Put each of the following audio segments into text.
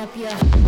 up your.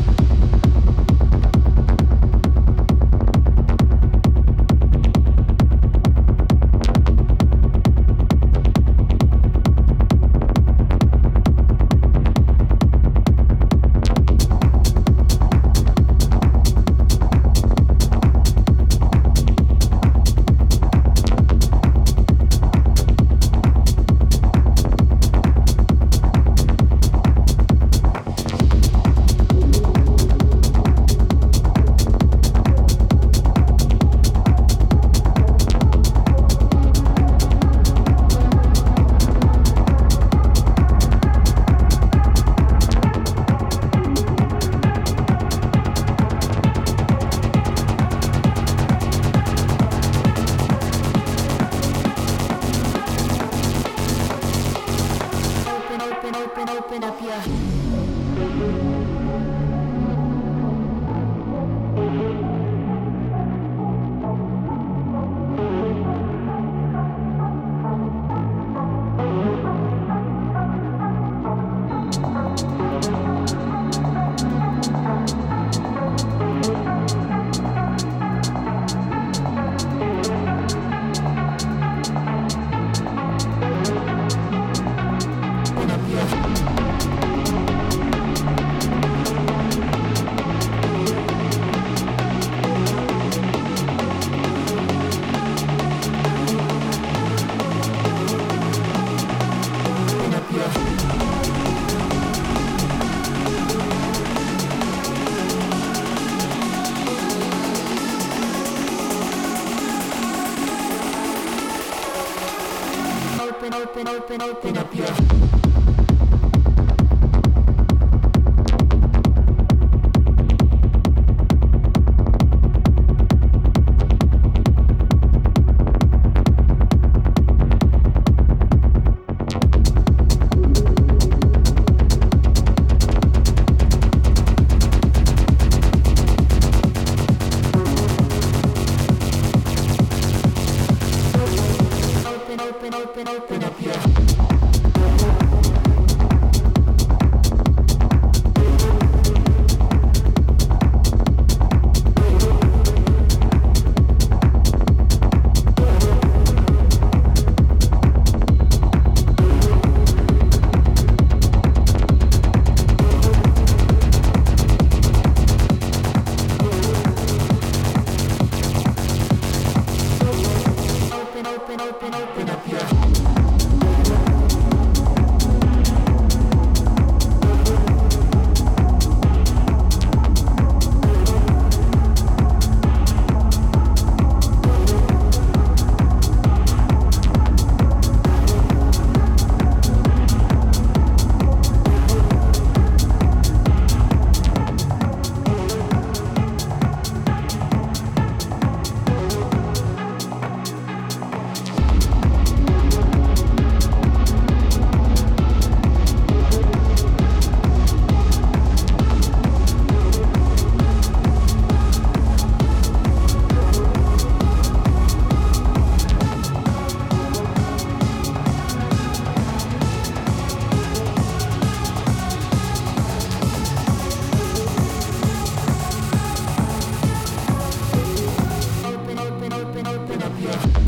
Open, open, Yeah.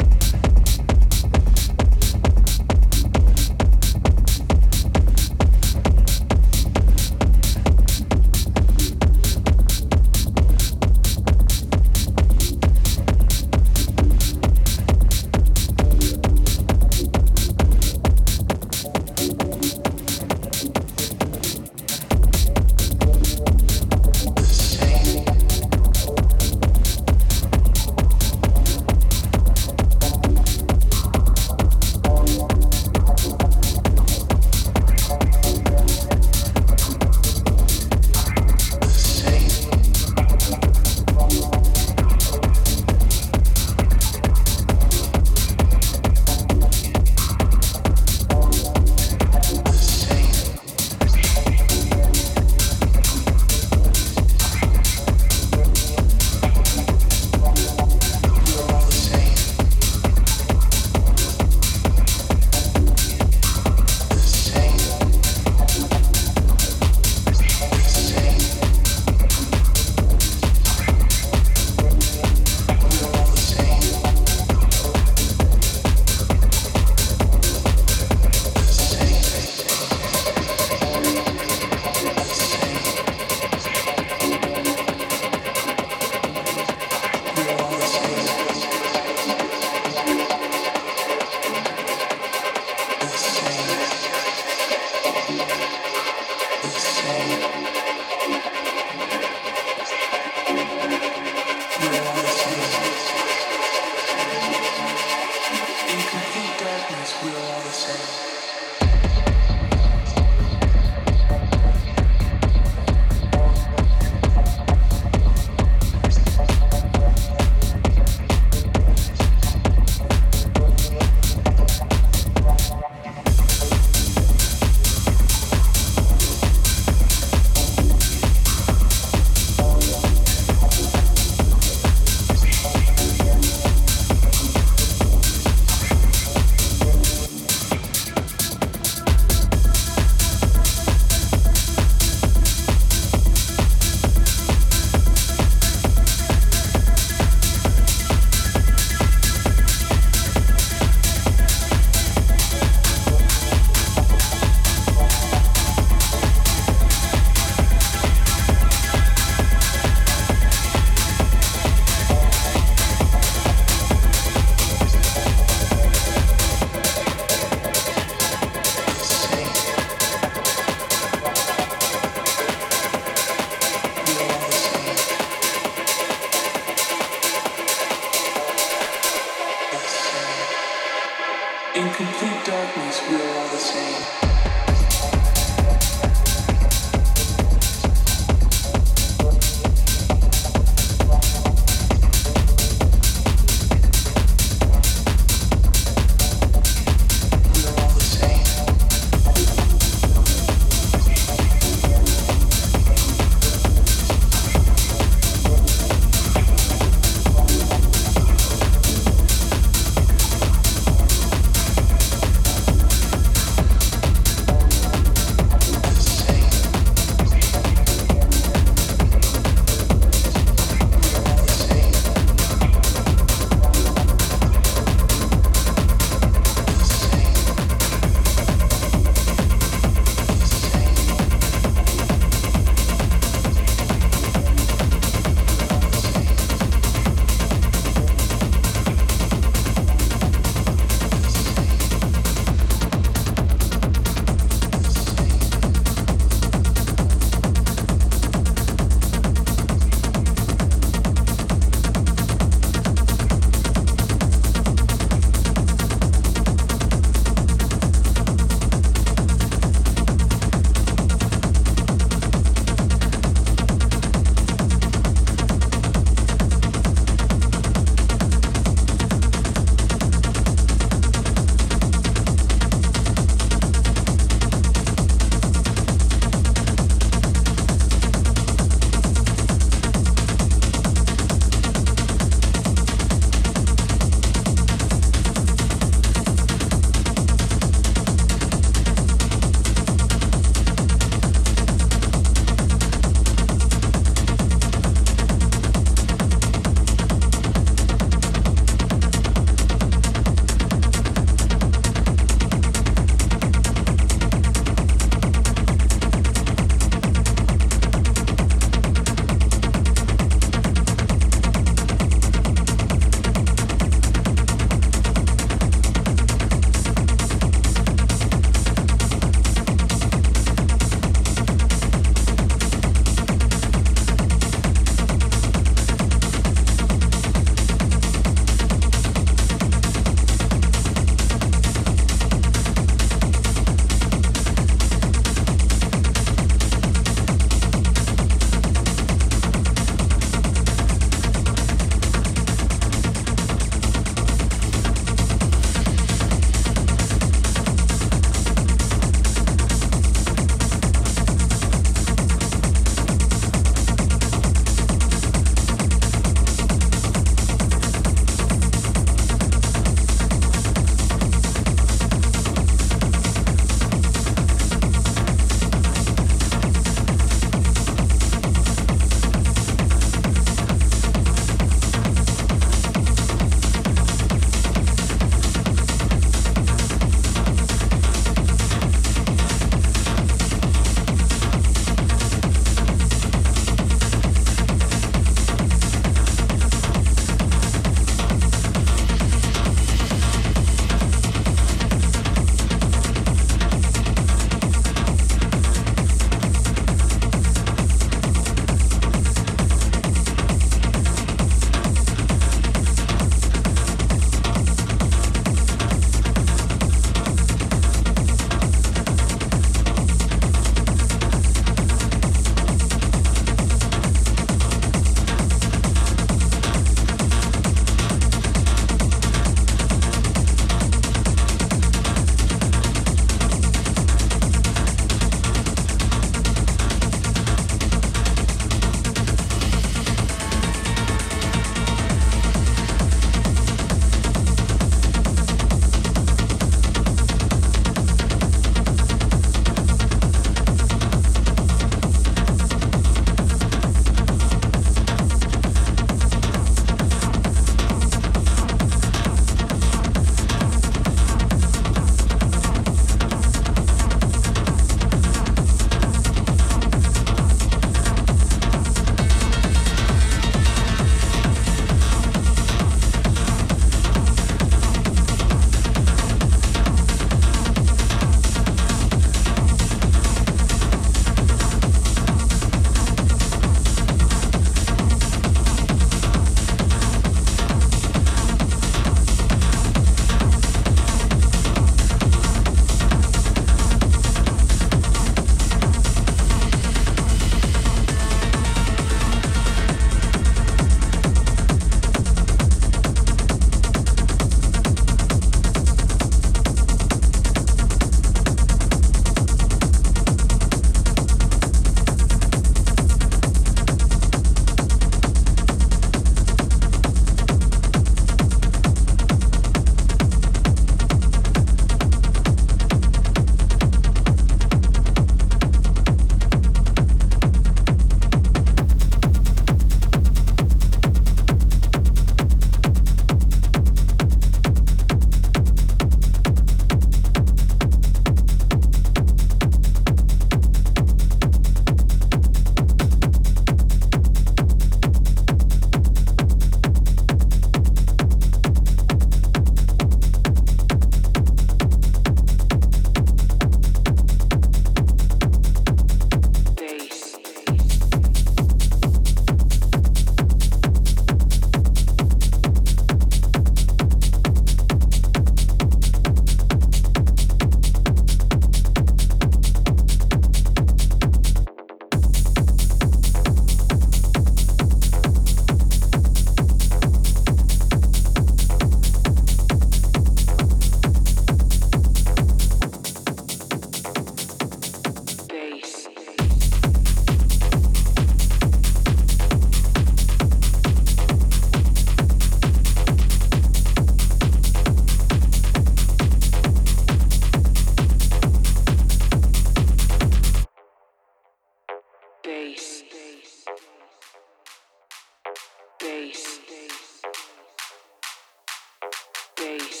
space.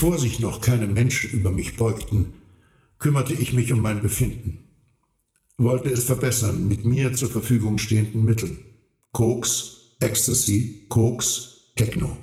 Bevor sich noch keine Menschen über mich beugten, kümmerte ich mich um mein Befinden, wollte es verbessern mit mir zur Verfügung stehenden Mitteln. Koks, Ecstasy, Koks, Techno.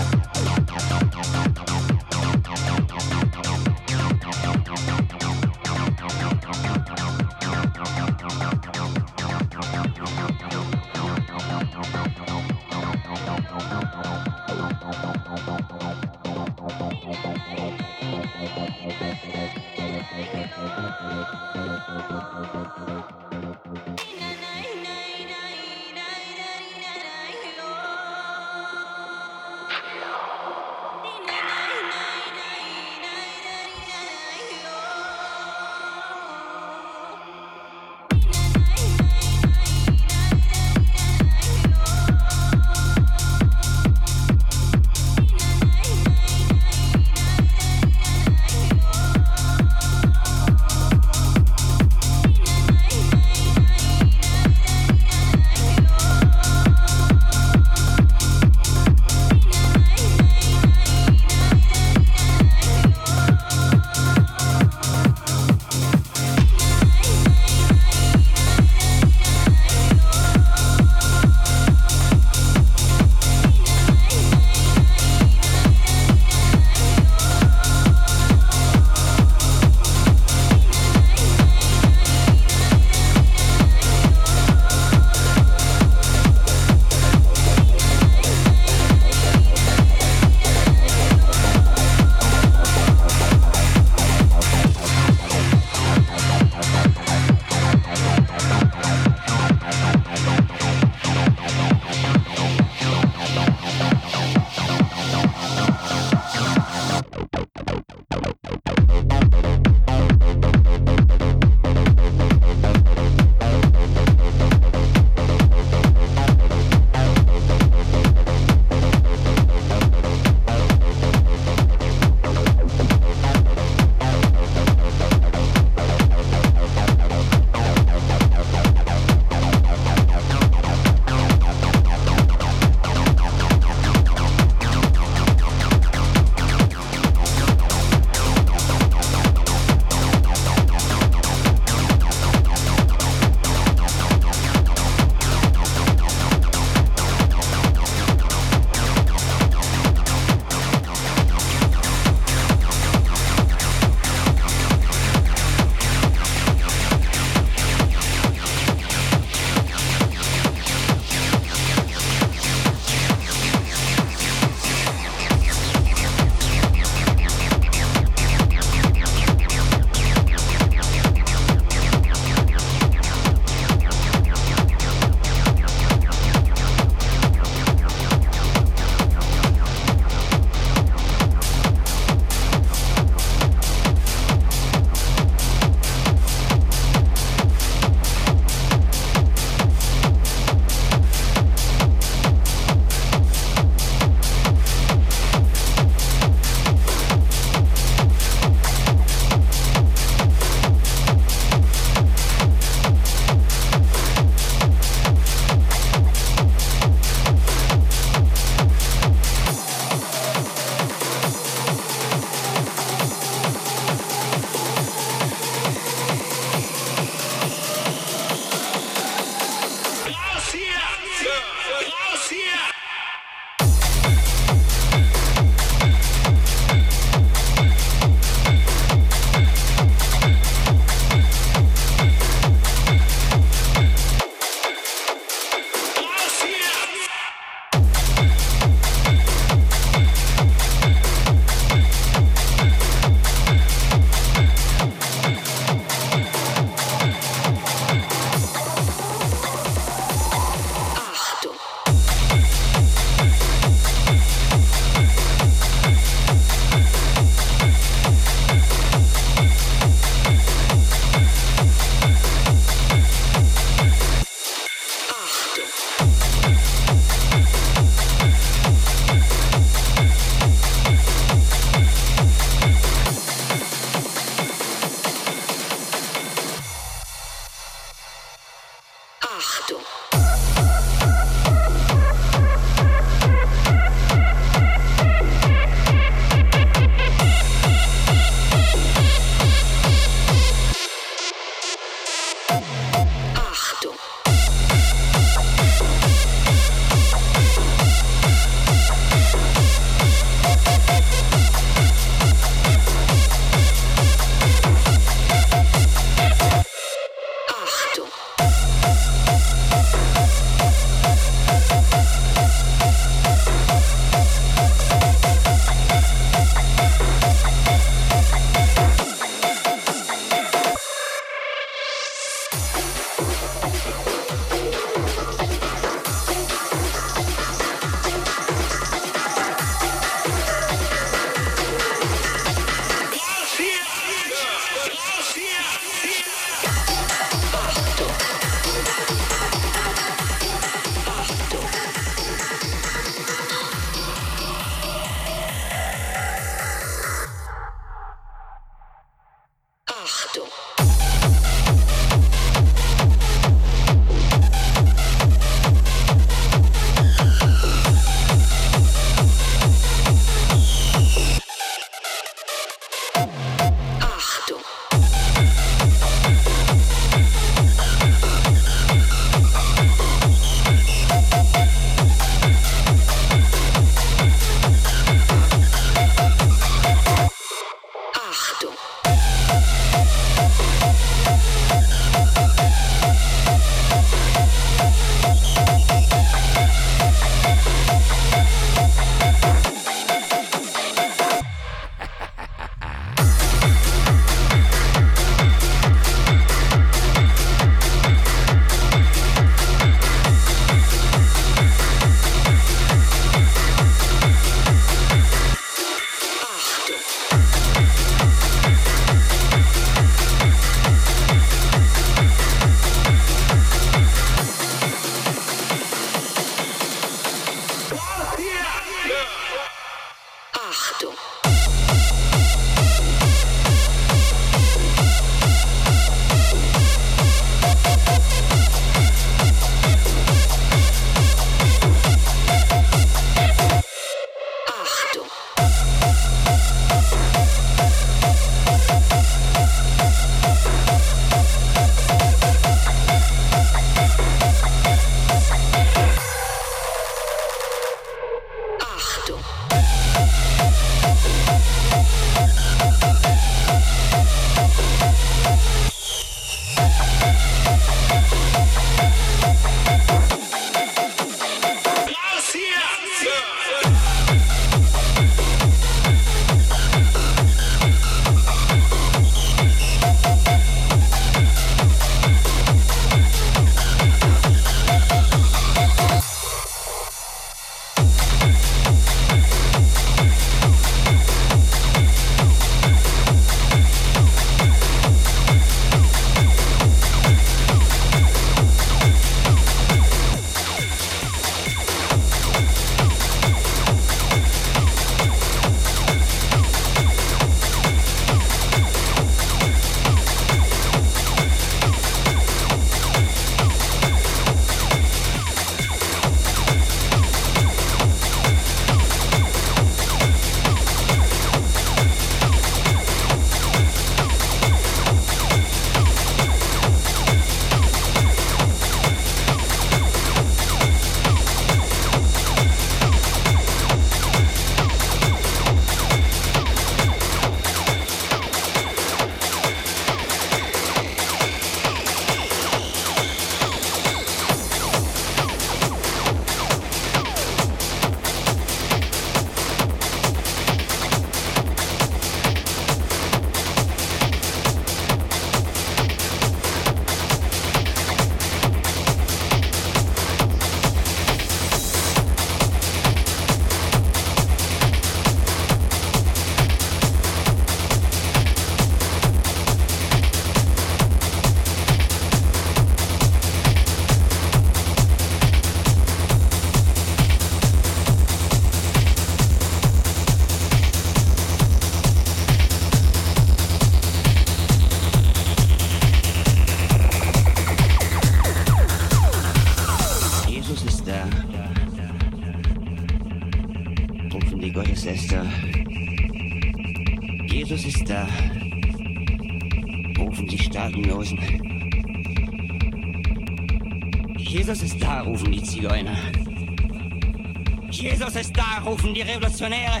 rufen die Revolutionäre,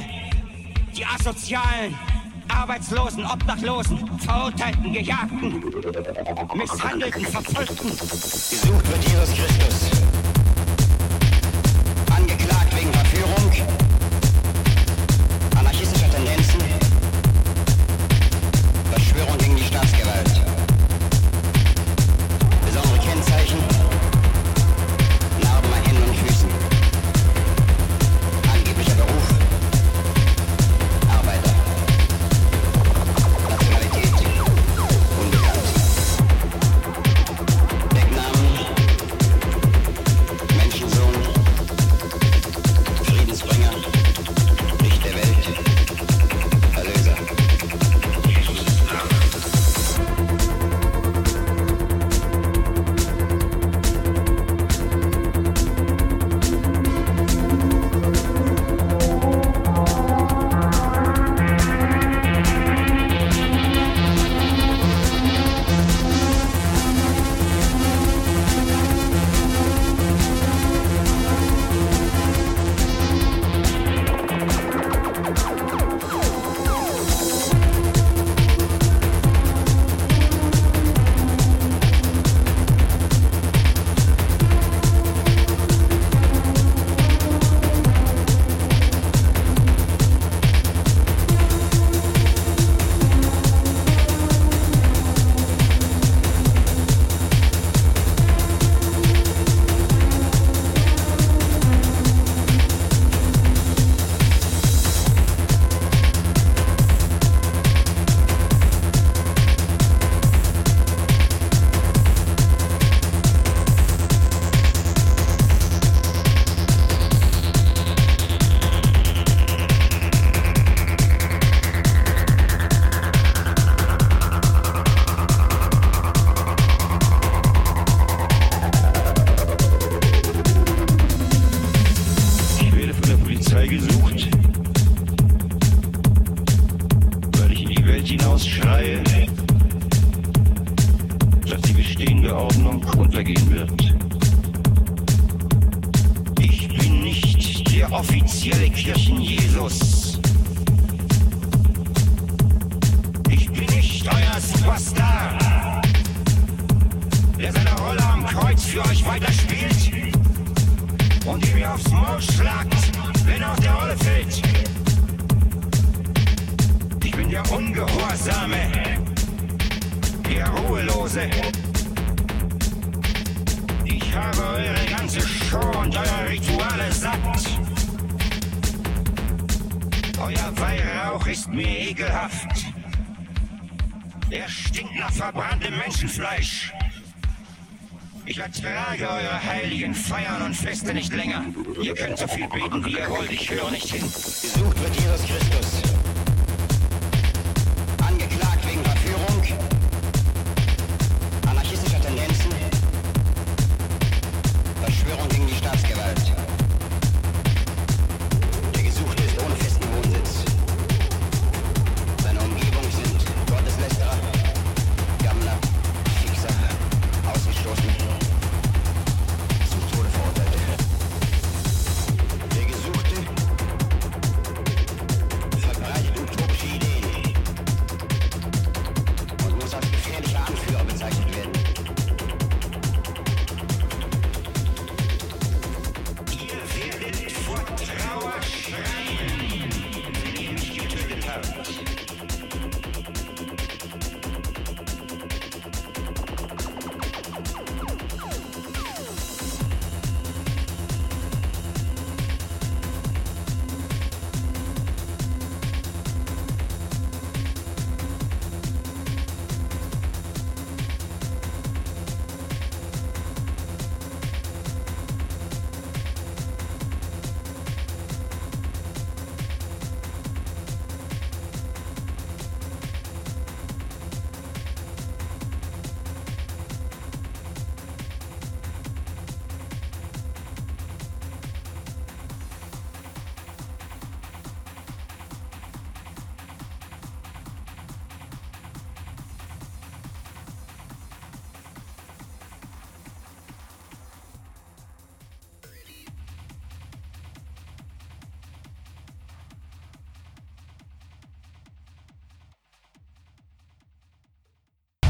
die Asozialen, Arbeitslosen, Obdachlosen, Verurteilten, Gejagten, Misshandelten, Verfolgten. Gesucht wird Jesus Christus. nicht länger. Ihr könnt so viel beten, wie ihr wollt. Ich höre nicht hin.